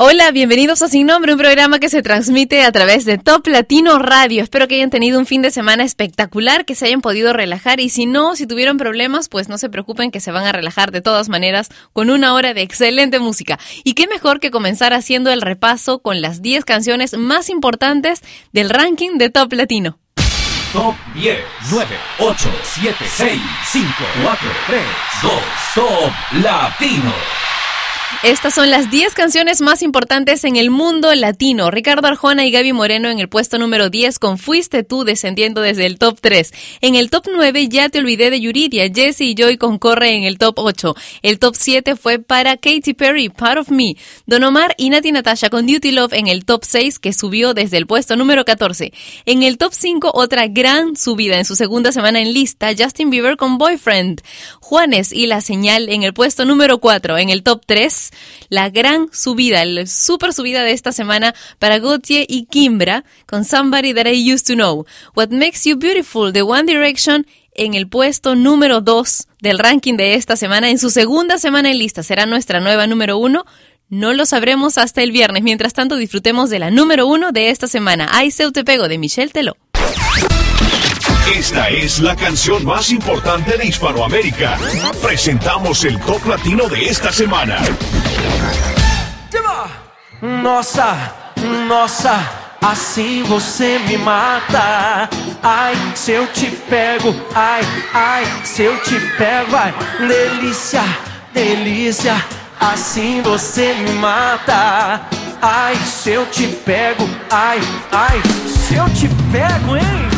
Hola, bienvenidos a Sin Nombre, un programa que se transmite a través de Top Latino Radio. Espero que hayan tenido un fin de semana espectacular, que se hayan podido relajar y si no, si tuvieron problemas, pues no se preocupen que se van a relajar de todas maneras con una hora de excelente música. Y qué mejor que comenzar haciendo el repaso con las 10 canciones más importantes del ranking de Top Latino. Top 10, 9, 8, 7, 6, 5, 4, 3, 2, Top Latino. Estas son las 10 canciones más importantes en el mundo latino. Ricardo Arjona y Gaby Moreno en el puesto número 10 con Fuiste tú descendiendo desde el top 3. En el top 9 ya te olvidé de Yuridia. Jesse y Joy concorre en el top 8. El top 7 fue para Katy Perry, Part of Me. Don Omar y Nati Natasha con Duty Love en el top 6 que subió desde el puesto número 14. En el top 5 otra gran subida en su segunda semana en lista, Justin Bieber con Boyfriend. Juanes y La Señal en el puesto número 4. En el top 3 la gran subida, la super subida de esta semana para Gautier y Kimbra con Somebody That I Used to Know. What Makes You Beautiful de One Direction en el puesto número 2 del ranking de esta semana. En su segunda semana en lista será nuestra nueva número 1. No lo sabremos hasta el viernes. Mientras tanto, disfrutemos de la número 1 de esta semana. Ay, se te pego de Michelle Teló. Esta es la canción más importante de Hispanoamérica. Presentamos el top latino de esta semana. Nossa, nossa, assim você me mata. Ai, se eu te pego, ai, ai, se eu te pego, ai, delícia, delícia, assim você me mata. Ai, se eu te pego, ai, ai, se eu te pego, hein?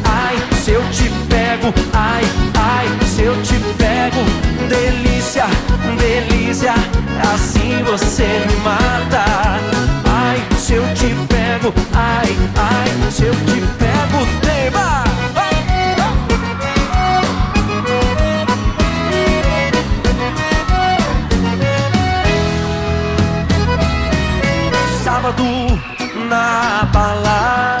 Ai, se eu te pego, ai, ai, se eu te pego, delícia, delícia, assim você me mata. Ai, se eu te pego, ai, ai, se eu te pego, tema. Sábado na balada,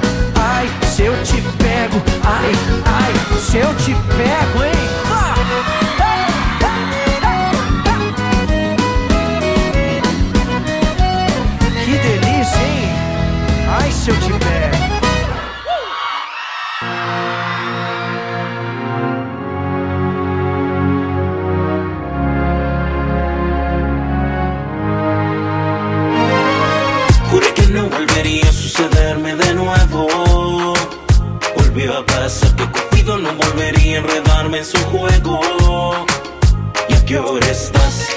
Se eu te pego, ai, ai, se eu te pego, hein? Que delícia, hein? Ai, se eu te pego. volvería a enredarme en su juego. ¿Y a qué hora estás?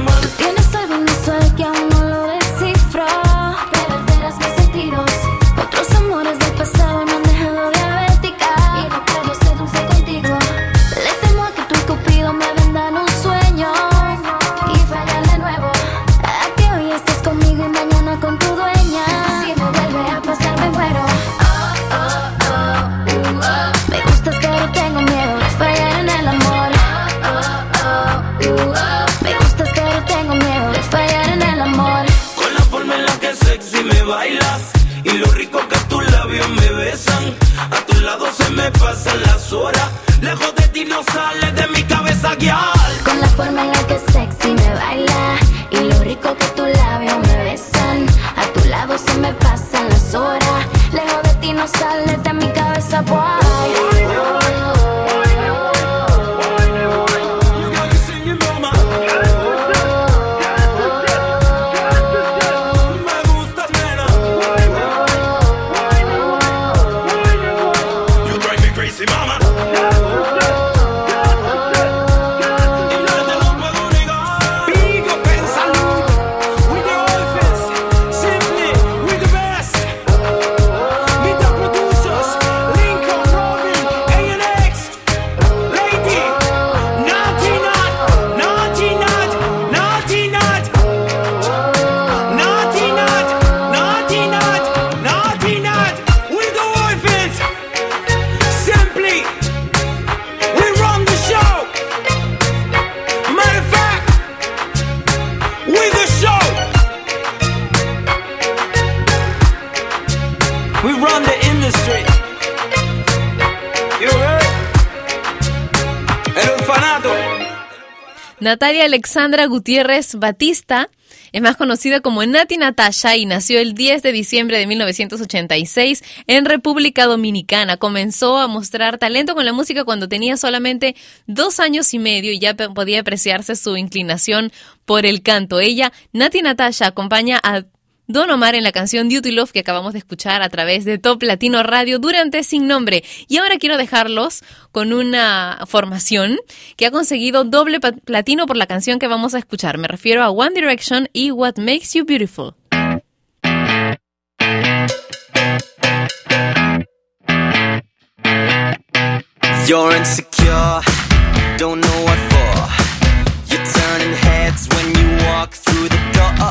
amor. Tienes algo inusual que aún Natalia Alexandra Gutiérrez Batista es más conocida como Nati Natasha y nació el 10 de diciembre de 1986 en República Dominicana. Comenzó a mostrar talento con la música cuando tenía solamente dos años y medio y ya podía apreciarse su inclinación por el canto. Ella, Nati Natasha, acompaña a Don Omar en la canción Duty Love que acabamos de escuchar a través de Top Latino Radio durante Sin Nombre. Y ahora quiero dejarlos con una formación que ha conseguido doble platino por la canción que vamos a escuchar. Me refiero a One Direction y What Makes You Beautiful. You're insecure, don't know what for. You're turning heads when you walk through the door.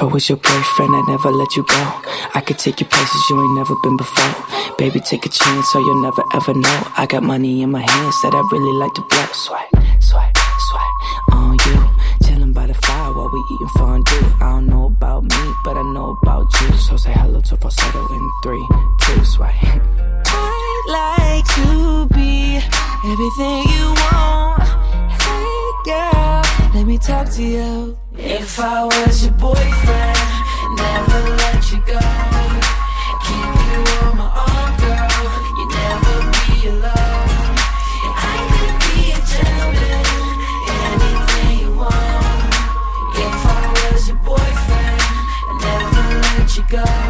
If I was your boyfriend, I'd never let you go. I could take you places you ain't never been before. Baby, take a chance so you'll never ever know. I got money in my hands that I really like to blow. Swag, swag, swag on you. Chilling by the fire while we eating fondue. I don't know about me, but I know about you. So say hello to falsetto in three, two, swag. I'd like to be everything you want. Hey girl, let me talk to you. If I was your boyfriend, never let you go. Keep you on my arm, girl. You never be alone. I could be a gentleman, anything you want. If I was your boyfriend, never let you go.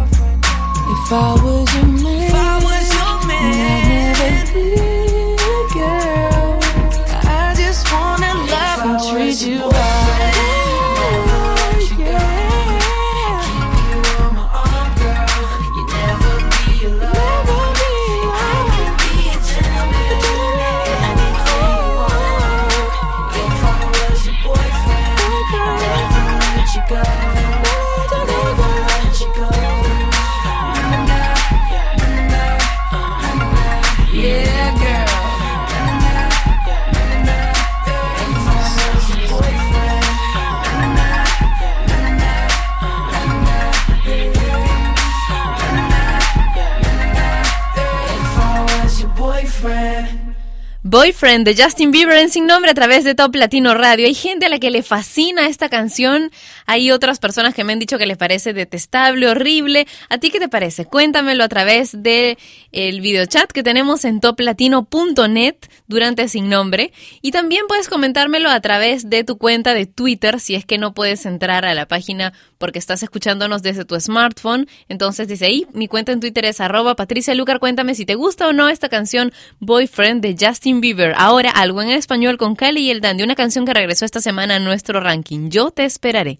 If I was your man, if I was your man, I'd never girl. I just wanna love and treat you right. Boyfriend de Justin Bieber en Sin Nombre a través de Top Latino Radio. Hay gente a la que le fascina esta canción. Hay otras personas que me han dicho que les parece detestable, horrible. ¿A ti qué te parece? Cuéntamelo a través de el videochat que tenemos en toplatino.net durante Sin Nombre. Y también puedes comentármelo a través de tu cuenta de Twitter si es que no puedes entrar a la página porque estás escuchándonos desde tu smartphone. Entonces dice ahí, mi cuenta en Twitter es arroba Patricia Lucar. Cuéntame si te gusta o no esta canción Boyfriend de Justin Bieber. Ahora algo en español con Cali y el Dandy, una canción que regresó esta semana a nuestro ranking. Yo te esperaré.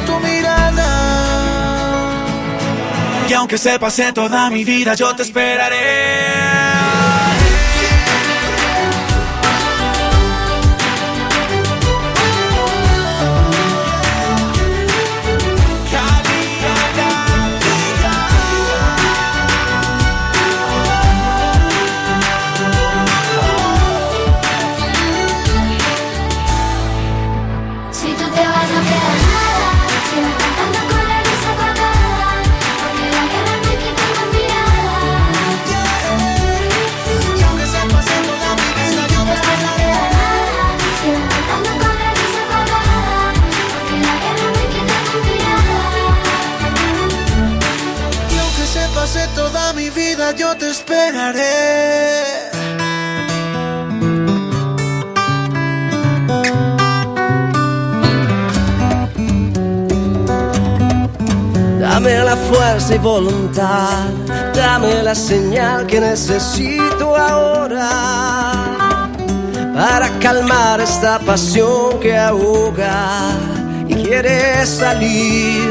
tu mirada. Y aunque se pase toda mi vida, yo te esperaré. Dame la fuerza y voluntad, dame la señal que necesito ahora para calmar esta pasión que ahoga y quiere salir.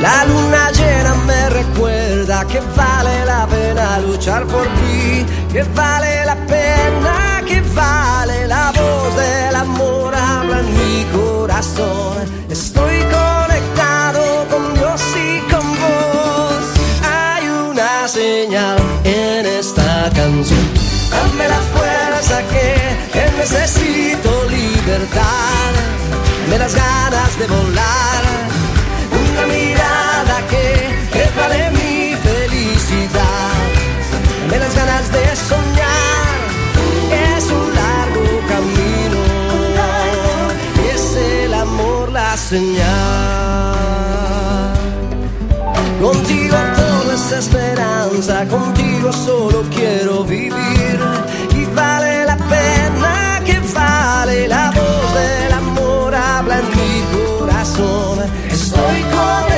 La luna llena me recuerda que vale la pena luchar por ti, que vale la pena, que vale la voz del amor habla en mi corazón. Estoy conectado con Dios y con vos. Hay una señal en esta canción. Dame la fuerza que, que necesito libertad. Dame las ganas de volar. De soñar. Es un largo camino. Es el amor la señal. Contigo todo es esperanza, contigo solo quiero vivir. Y vale la pena que vale la voz del amor, habla en mi corazón. Estoy conectado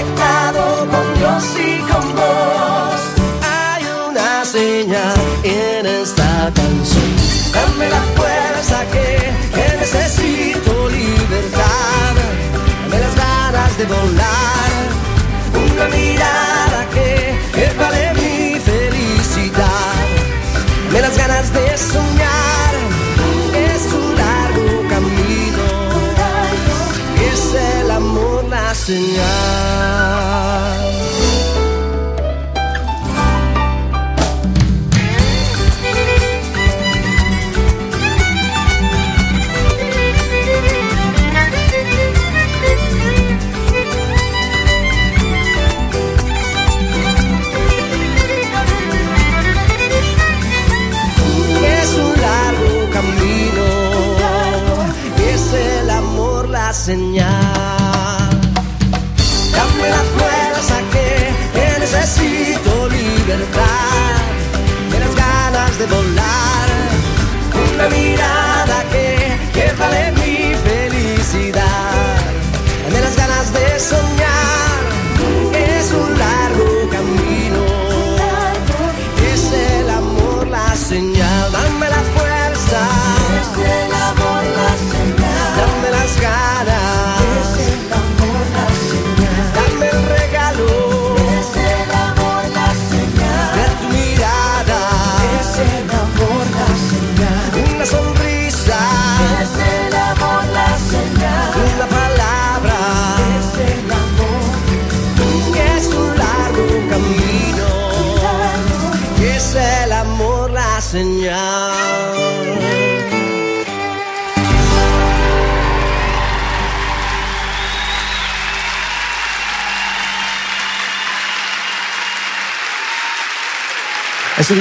volar. Una mirada que, que vale mi felicidad. Dame las ganas de soñar. Es un largo camino. Es el amor la señal.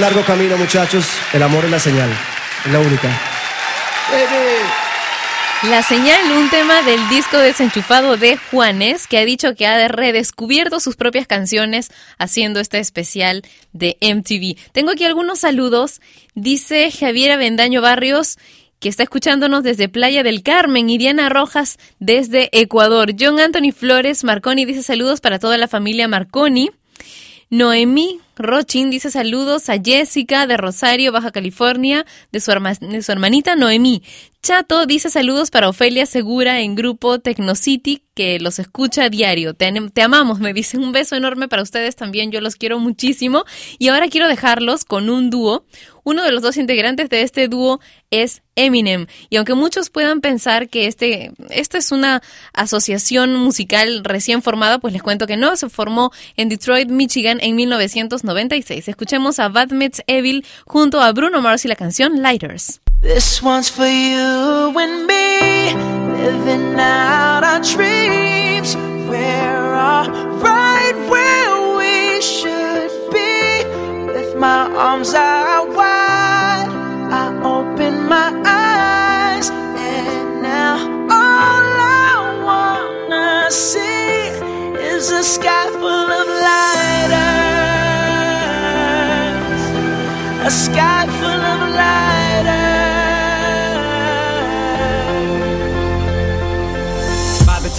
Largo camino, muchachos. El amor es la señal. Es la única. La señal, un tema del disco desenchufado de Juanes, que ha dicho que ha redescubierto sus propias canciones haciendo este especial de MTV. Tengo aquí algunos saludos. Dice Javier Avendaño Barrios que está escuchándonos desde Playa del Carmen y Diana Rojas desde Ecuador. John Anthony Flores Marconi dice saludos para toda la familia Marconi. Noemí Rochin dice saludos a Jessica de Rosario, Baja California, de su, de su hermanita Noemí. Chato dice saludos para Ofelia Segura en grupo Tecnocity, que los escucha a diario. Te, te amamos, me dice un beso enorme para ustedes también, yo los quiero muchísimo. Y ahora quiero dejarlos con un dúo. Uno de los dos integrantes de este dúo es Eminem. Y aunque muchos puedan pensar que este, esta es una asociación musical recién formada, pues les cuento que no, se formó en Detroit, Michigan en 1996. Escuchemos a Bad Meets Evil junto a Bruno Mars y la canción Lighters. This one's for you and me, living out our dreams. We're all right where we should be. With my arms out wide, I open my eyes, and now all I wanna see is a sky full of lighters. A sky full of lighters.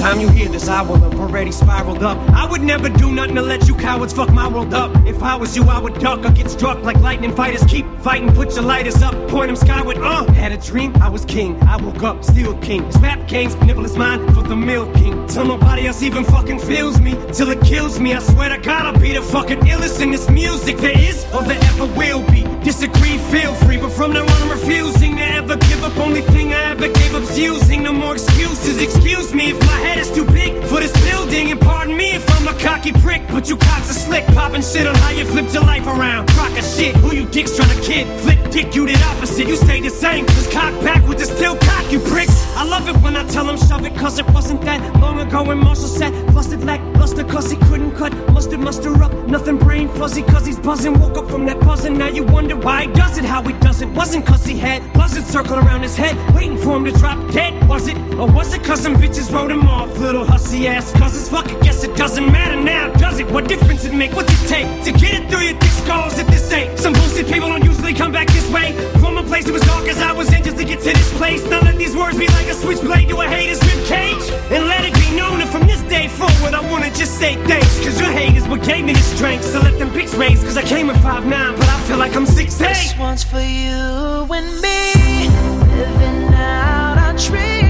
Time you hear this, I will have already spiraled up. I would never do nothing to let you cowards fuck my world up. If I was you, I would duck or get struck like lightning fighters. Keep fighting, put your lighters up, point them skyward. Uh, had a dream, I was king. I woke up, still king. This rap game's nibble is mine for the milk king. Till nobody else even fucking feels me, till it kills me. I swear to God, I'll be the fucking illest in this music there is or there ever will be. Disagree, feel free, but from now on, I'm refusing to ever give up. Only thing I ever gave up's using. No more excuses. Excuse me if my head is too big for this building, and pardon me if I'm a cocky prick. But you cocks are slick, popping shit on how you flipped your life around. Crock of shit, who you dicks trying to kid? Flip dick, you did opposite. You stay the same, just cock back with the still cock, you pricks. I love it when I tell them shove it, cause it wasn't that long ago when Marshall said, busted lack, luster, cause he couldn't cut. Mustard, muster up, nothing brain fuzzy, cause he's buzzing. Woke up from that buzzing, now you wonder why he does it, how he does it. Wasn't cause he had buzzards circling around his head, waiting for him to drop dead. Was it? Or was it cause some bitches wrote him off? Little hussy ass cousins, fuck it, guess it doesn't matter now, does it? What difference it make? What's it take to get it through your thick skulls at this ain't? Some bullshit people don't usually come back this way. From a place that was dark as I was in just to get to this place. Now let these words be like a switchblade to a hater's rib cage. And let it be known that from this day forward, I wanna just say thanks. Cause your hate is what gave me the strength. So let them pics raise. Cause I came at 5'9, but I feel like I'm 6'8. This one's for you and me, living out our dreams.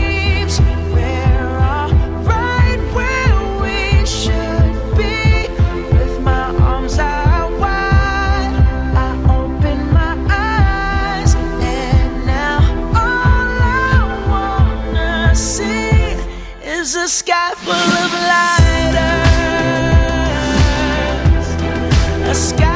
Is a sky full of lighters. A sky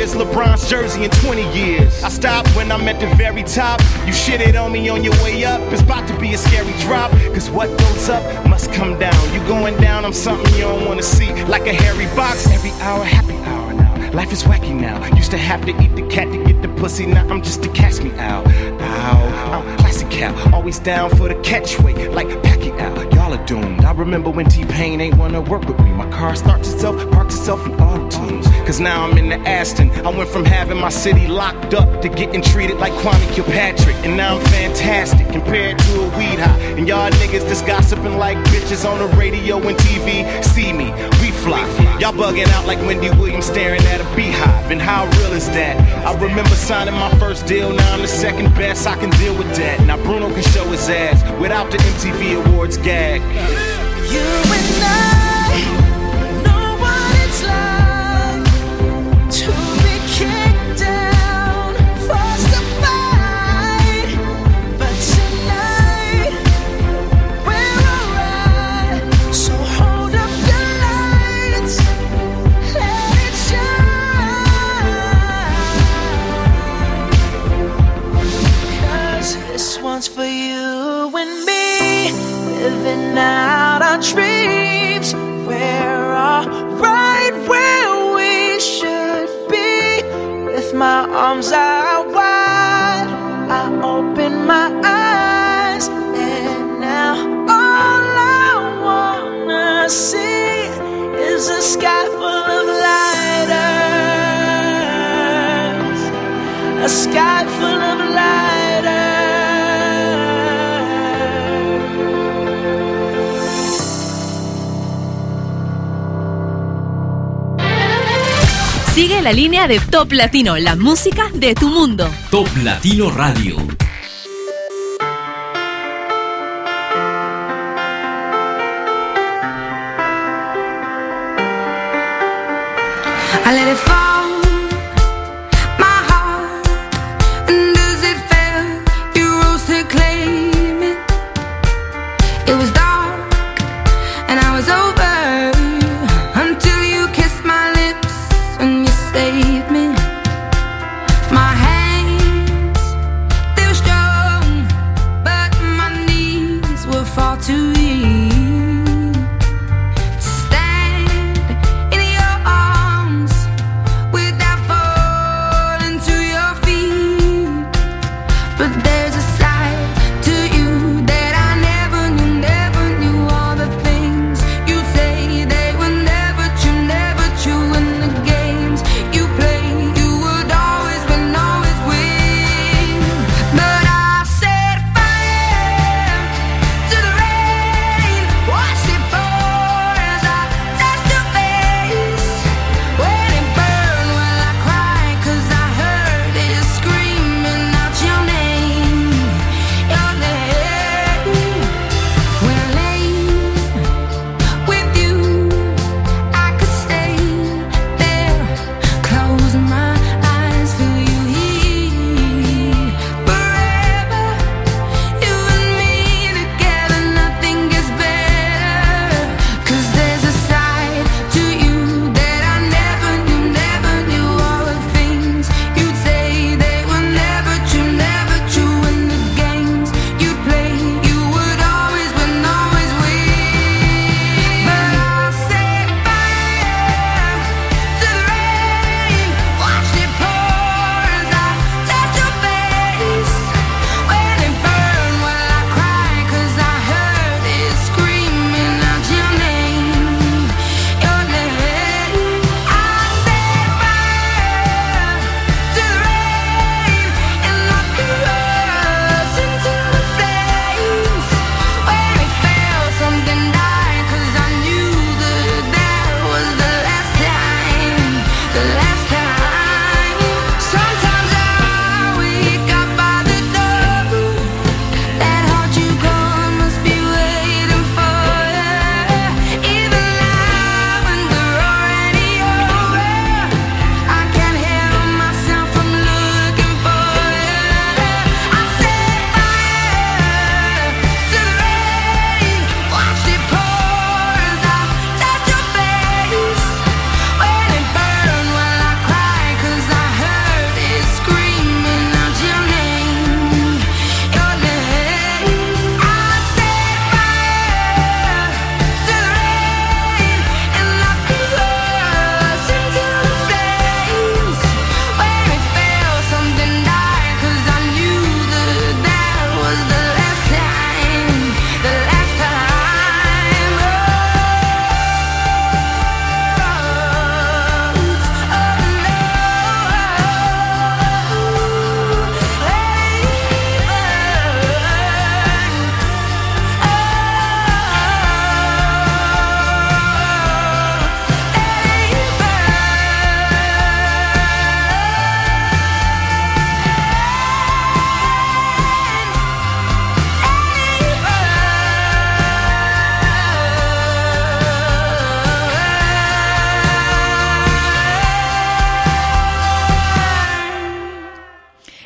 career's LeBron's jersey in 20 years. I stop when I'm at the very top. You shit it on me on your way up. It's about to be a scary drop. Cause what goes up must come down. You going down, I'm something you don't wanna see. Like a hairy box, every hour, happy hour. Life is wacky now. Used to have to eat the cat to get the pussy. Now I'm just a catch me out. Ow, I'm classic cow. Always down for the catchweight, like Pacquiao. Y'all are doomed. I remember when T-Pain ain't wanna work with me. My car starts itself, parks itself in auto tunes. Cause now I'm in the Aston. I went from having my city locked up to getting treated like Kwame Kilpatrick. And now I'm fantastic compared to a weed high. And y'all niggas just gossiping like bitches on the radio and TV. See me, we fly. Y'all bugging out like Wendy Williams staring at a beehive. And how real is that? I remember signing my first deal, now I'm the second best. I can deal with that. Now Bruno can show his ass without the MTV Awards gag. You and I my arms out wide, I open my eyes, and now all I wanna see is a sky full of lighters. A sky full of lighters. Sigue la línea de Top Latino, la música de tu mundo. Top Latino Radio. I let it fall,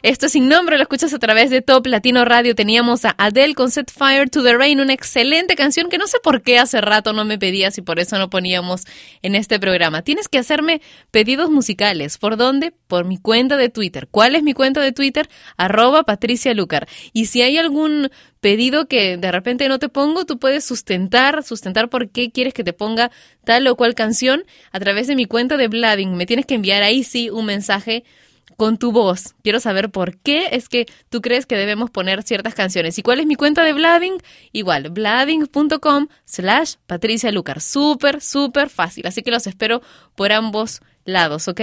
Esto es sin nombre, lo escuchas a través de Top Latino Radio. Teníamos a Adele con Set Fire to the Rain, una excelente canción que no sé por qué hace rato no me pedías y por eso no poníamos en este programa. Tienes que hacerme pedidos musicales. ¿Por dónde? Por mi cuenta de Twitter. ¿Cuál es mi cuenta de Twitter? Arroba Patricia Lucar. Y si hay algún pedido que de repente no te pongo, tú puedes sustentar, sustentar por qué quieres que te ponga tal o cual canción a través de mi cuenta de Bladding. Me tienes que enviar ahí sí un mensaje con tu voz. Quiero saber por qué es que tú crees que debemos poner ciertas canciones. ¿Y cuál es mi cuenta de Bladding? Igual, bladding.com slash Patricia Lucar. Súper, súper fácil. Así que los espero por ambos lados, ¿ok?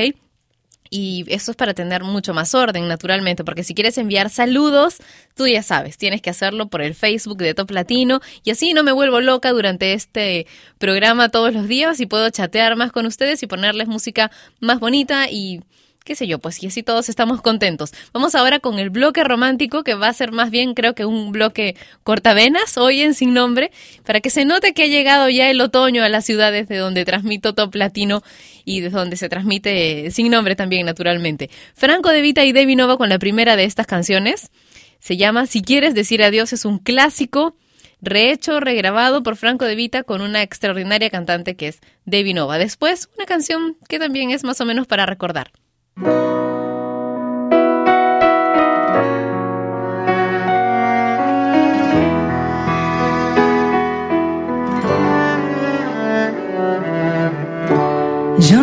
Y eso es para tener mucho más orden, naturalmente, porque si quieres enviar saludos, tú ya sabes, tienes que hacerlo por el Facebook de Top Latino y así no me vuelvo loca durante este programa todos los días y puedo chatear más con ustedes y ponerles música más bonita y qué sé yo, pues y así todos estamos contentos. Vamos ahora con el bloque romántico, que va a ser más bien creo que un bloque cortavenas, hoy en Sin Nombre, para que se note que ha llegado ya el otoño a las ciudades de donde transmito Top Latino y de donde se transmite Sin Nombre también, naturalmente. Franco De Vita y Debbie Nova con la primera de estas canciones. Se llama Si quieres decir adiós, es un clásico rehecho, regrabado por Franco De Vita con una extraordinaria cantante que es Debbie Nova. Después, una canción que también es más o menos para recordar. Yo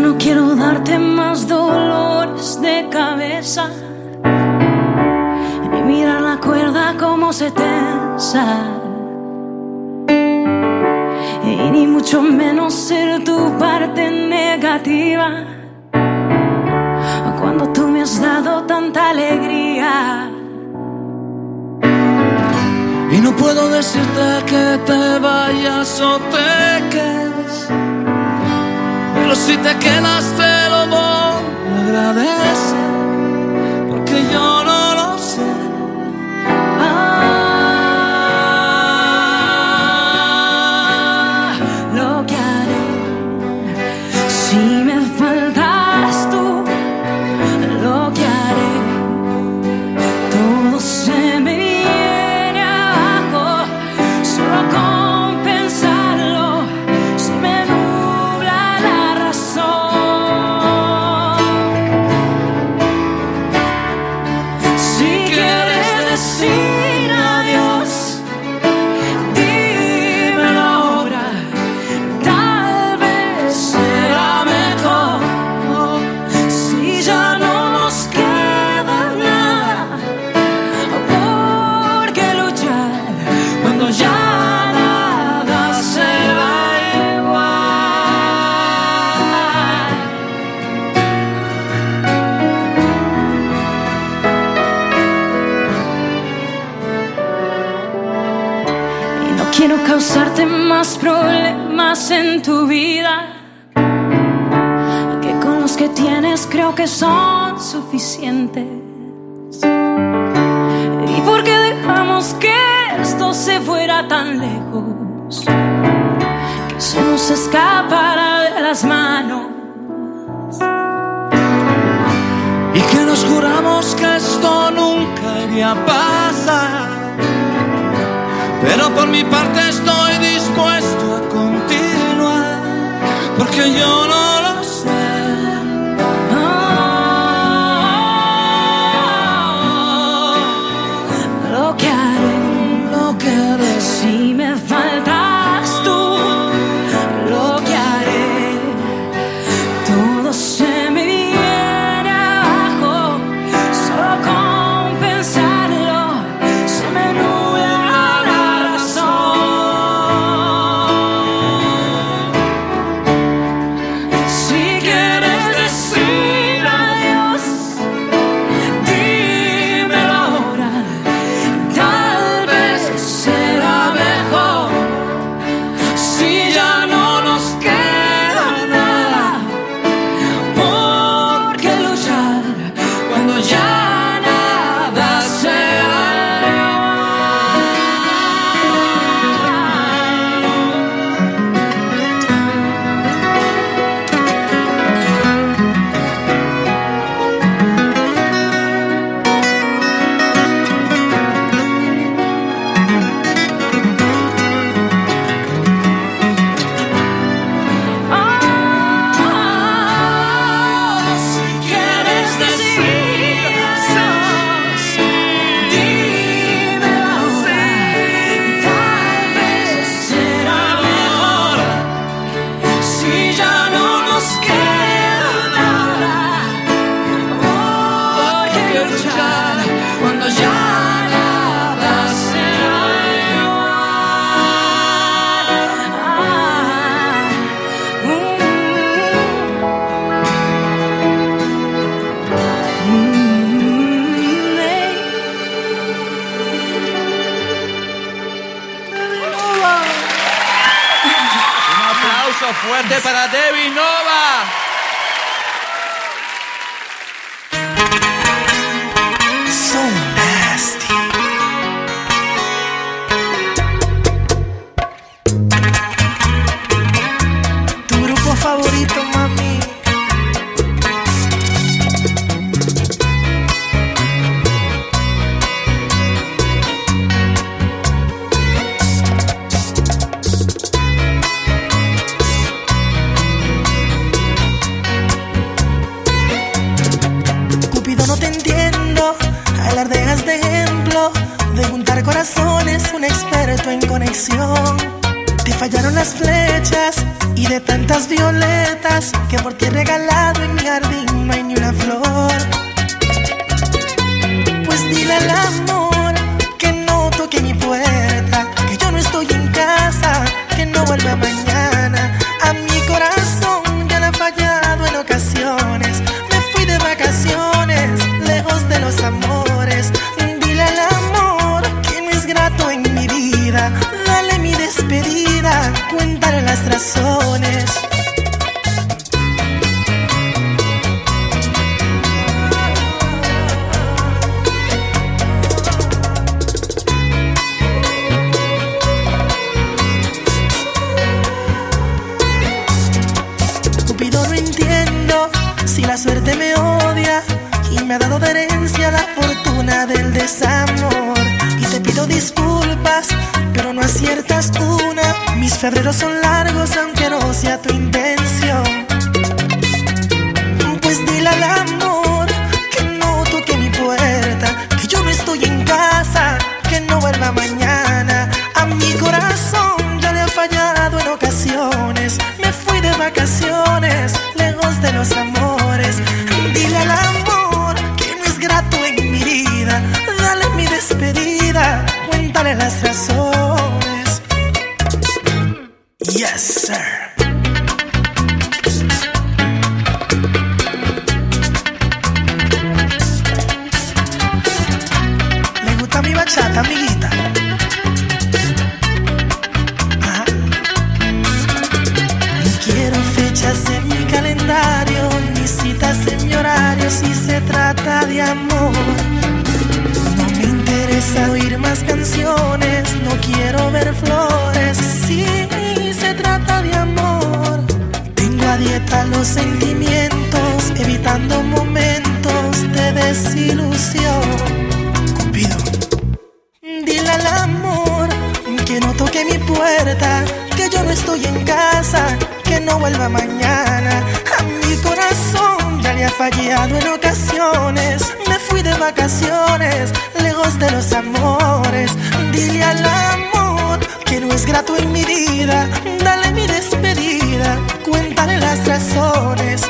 no quiero darte más dolores de cabeza, ni mirar la cuerda como se tensa, y ni mucho menos ser tu parte negativa cuando tú me has dado tanta alegría. Y no puedo decirte que te vayas o te quedes. Pero si te quedas te lo voy a. quiero causarte más problemas en tu vida que con los que tienes creo que son suficientes. ¿Y por qué dejamos que esto se fuera tan lejos? Que se nos escapara de las manos. Y que nos juramos que esto nunca iría a pasar. Pero por mi parte estoy dispuesto a continuar. Porque yo no cuéntale las razones. Febreros son largos aunque no sea tu. No vuelva mañana. A mi corazón ya le ha fallado en ocasiones. Me fui de vacaciones, lejos de los amores. Dile al amor que no es grato en mi vida. Dale mi despedida, cuéntale las razones.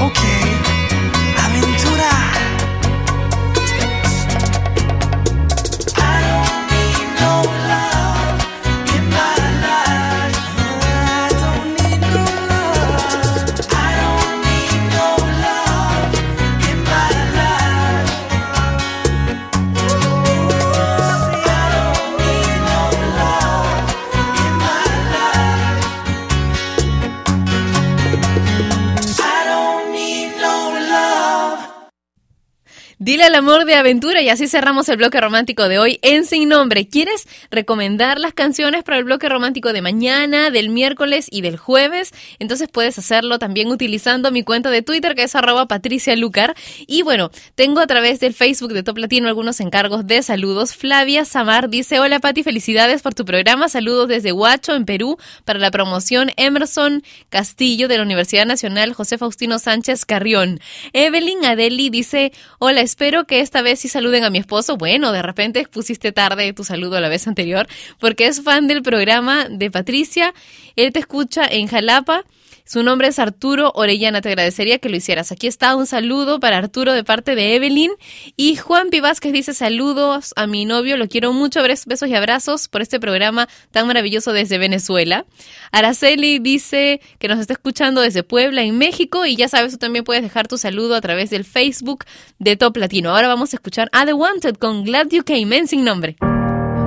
Ok, Dile al amor de aventura y así cerramos el bloque romántico de hoy en Sin Nombre. ¿Quieres recomendar las canciones para el bloque romántico de mañana, del miércoles y del jueves? Entonces puedes hacerlo también utilizando mi cuenta de Twitter que es arroba Patricia Lucar. Y bueno, tengo a través del Facebook de Top Latino algunos encargos de saludos. Flavia Samar dice, hola Pati, felicidades por tu programa. Saludos desde Huacho, en Perú, para la promoción Emerson Castillo de la Universidad Nacional José Faustino Sánchez Carrión. Evelyn Adeli dice, hola, espero que esta vez sí saluden a mi esposo. Bueno, de repente pusiste tarde tu saludo a la vez anterior, porque es fan del programa de Patricia. Él te escucha en Jalapa. Su nombre es Arturo Orellana. Te agradecería que lo hicieras. Aquí está un saludo para Arturo de parte de Evelyn. Y Juan Pi Vázquez dice saludos a mi novio. Lo quiero mucho. Besos y abrazos por este programa tan maravilloso desde Venezuela. Araceli dice que nos está escuchando desde Puebla, en México. Y ya sabes, tú también puedes dejar tu saludo a través del Facebook de Top Latino. Ahora vamos a escuchar a The Wanted con Glad You Came en sin nombre.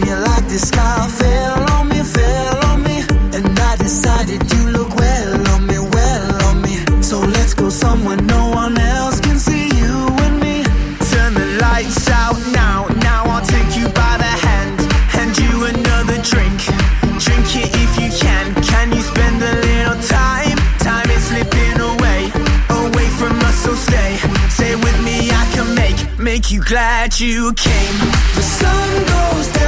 Me like the sky fell on me, fell on me. And I decided you look well on me, well on me. So let's go somewhere no one else can see you and me. Turn the lights out now, now I'll take you by the hand, hand you another drink. Drink it if you can. Can you spend a little time? Time is slipping away, away from us, so stay, stay with me. I can make, make you glad you came. The sun goes down,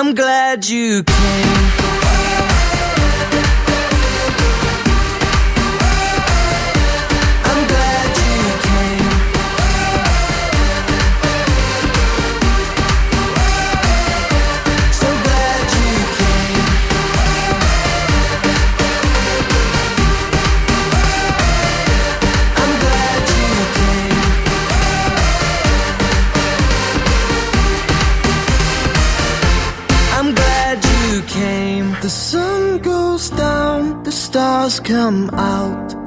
I'm glad you came.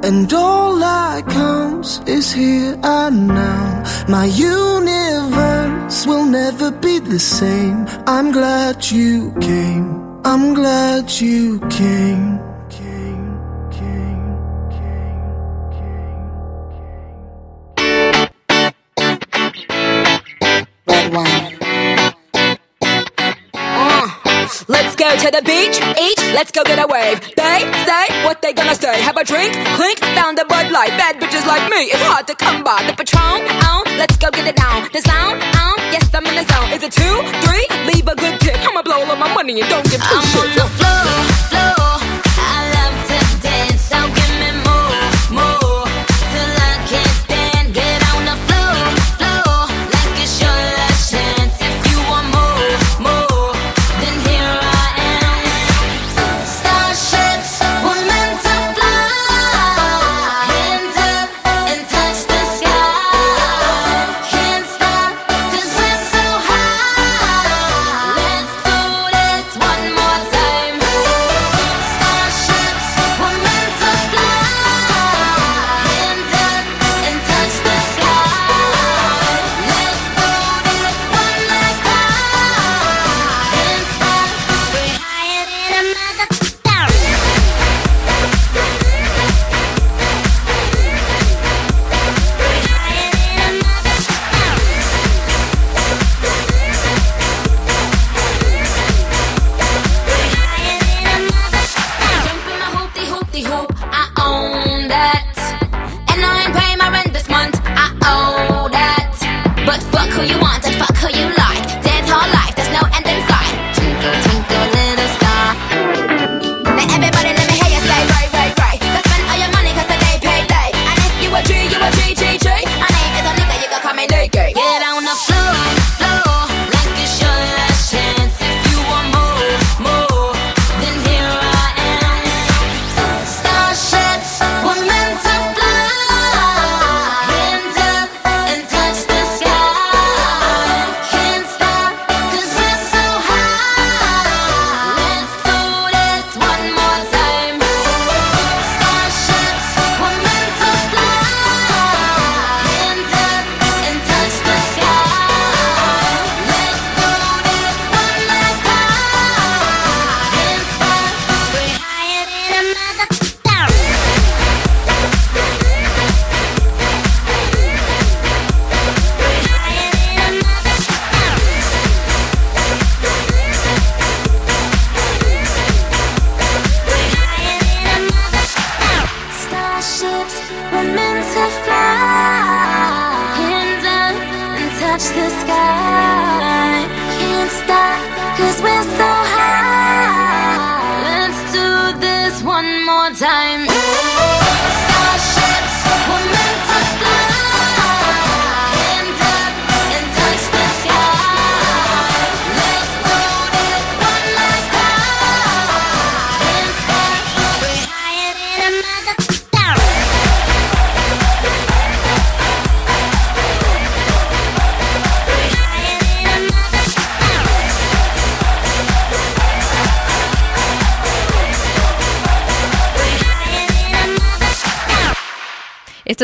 And all that counts is here and now. My universe will never be the same. I'm glad you came. I'm glad you came. Uh, let's go to the beach, each, let's go get a wave. They say what they gonna say. Have a drink, clink, found a Bud Light. Bad bitches like me, it's hard to come by. The Patron, on, let's go get it down. The sound, on, yes, I'm in the zone. Is it two, three? Leave a good tip. I'ma blow all my money and don't give two I'm on the floor.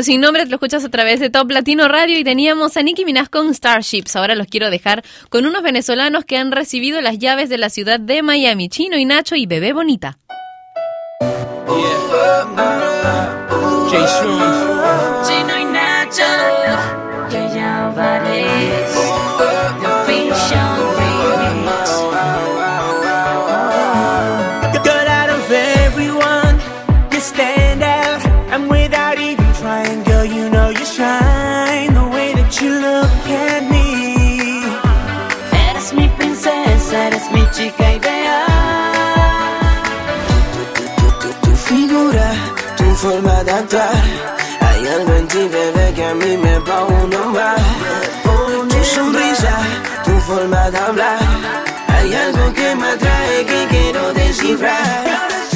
Sin nombre te lo escuchas a través de Top Latino Radio y teníamos a Nicki Minaj con Starships. Ahora los quiero dejar con unos venezolanos que han recibido las llaves de la ciudad de Miami, Chino y Nacho y Bebé Bonita. forma de actuar. Hay algo en ti, bebé, que a mí me va uno más. Tu sonrisa, tu forma de hablar. Hay algo que me atrae que quiero descifrar.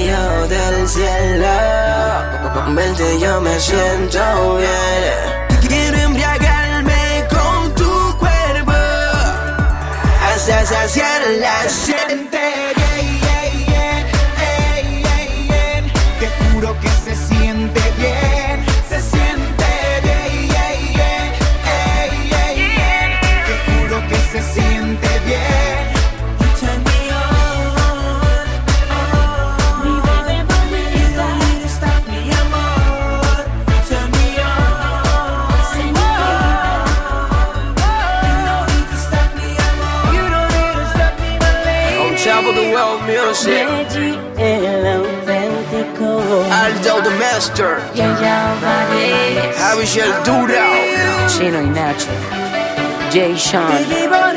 cayó del cielo. Con yo me siento bien. Quiero embriagarme con tu cuerpo hasta saciar la sed. Lester, Yaya Javier Dura, Chino y Nacho, Jay Sean.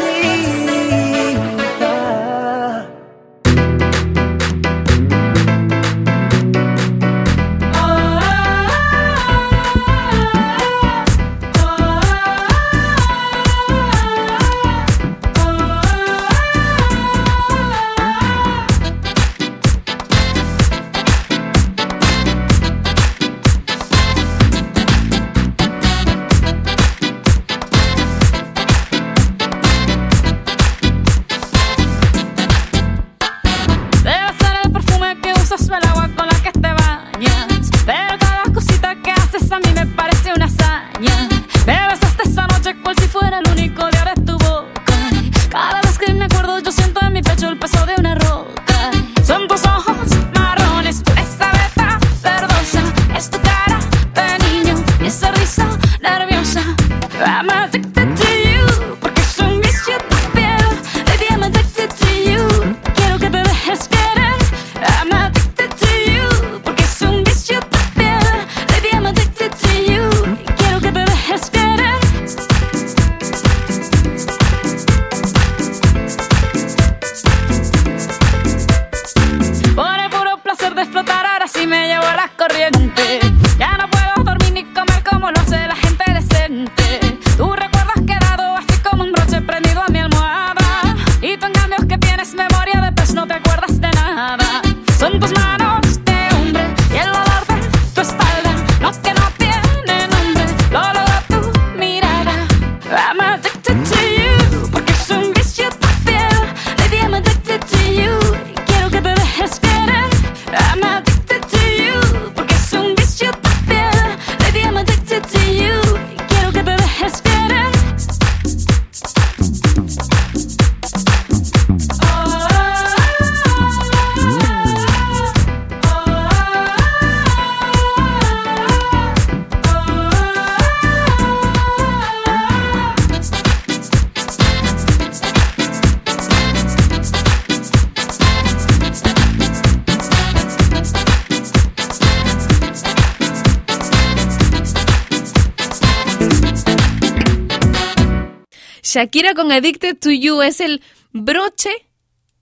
Shakira con Addicted to You es el broche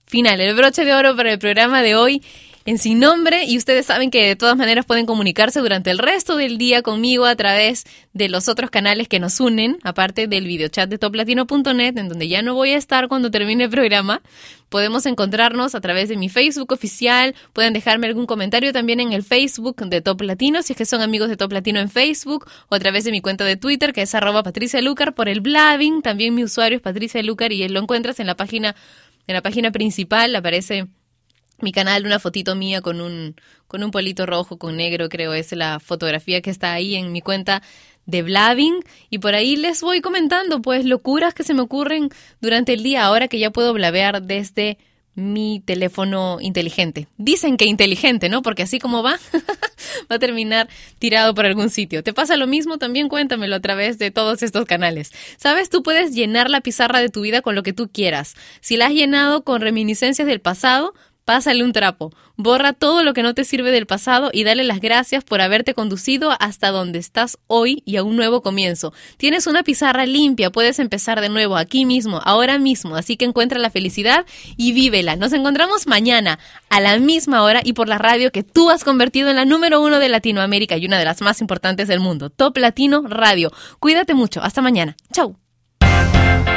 final, el broche de oro para el programa de hoy en Sin Nombre y ustedes saben que de todas maneras pueden comunicarse durante el resto del día conmigo a través de los otros canales que nos unen, aparte del videochat de toplatino.net, en donde ya no voy a estar cuando termine el programa. Podemos encontrarnos a través de mi Facebook oficial, pueden dejarme algún comentario también en el Facebook de Top Latino, si es que son amigos de Top Latino en Facebook, o a través de mi cuenta de Twitter, que es arroba Patricia Lucar, por el Blabbing, también mi usuario es Patricia Lucar y lo encuentras en la página, en la página principal, aparece mi canal una fotito mía con un con un polito rojo con negro, creo es la fotografía que está ahí en mi cuenta de Blabbing y por ahí les voy comentando pues locuras que se me ocurren durante el día ahora que ya puedo blabear desde mi teléfono inteligente. Dicen que inteligente, ¿no? Porque así como va, va a terminar tirado por algún sitio. ¿Te pasa lo mismo? También cuéntamelo a través de todos estos canales. Sabes, tú puedes llenar la pizarra de tu vida con lo que tú quieras. Si la has llenado con reminiscencias del pasado, Pásale un trapo, borra todo lo que no te sirve del pasado y dale las gracias por haberte conducido hasta donde estás hoy y a un nuevo comienzo. Tienes una pizarra limpia, puedes empezar de nuevo aquí mismo, ahora mismo, así que encuentra la felicidad y vívela. Nos encontramos mañana a la misma hora y por la radio que tú has convertido en la número uno de Latinoamérica y una de las más importantes del mundo, Top Latino Radio. Cuídate mucho, hasta mañana. Chau.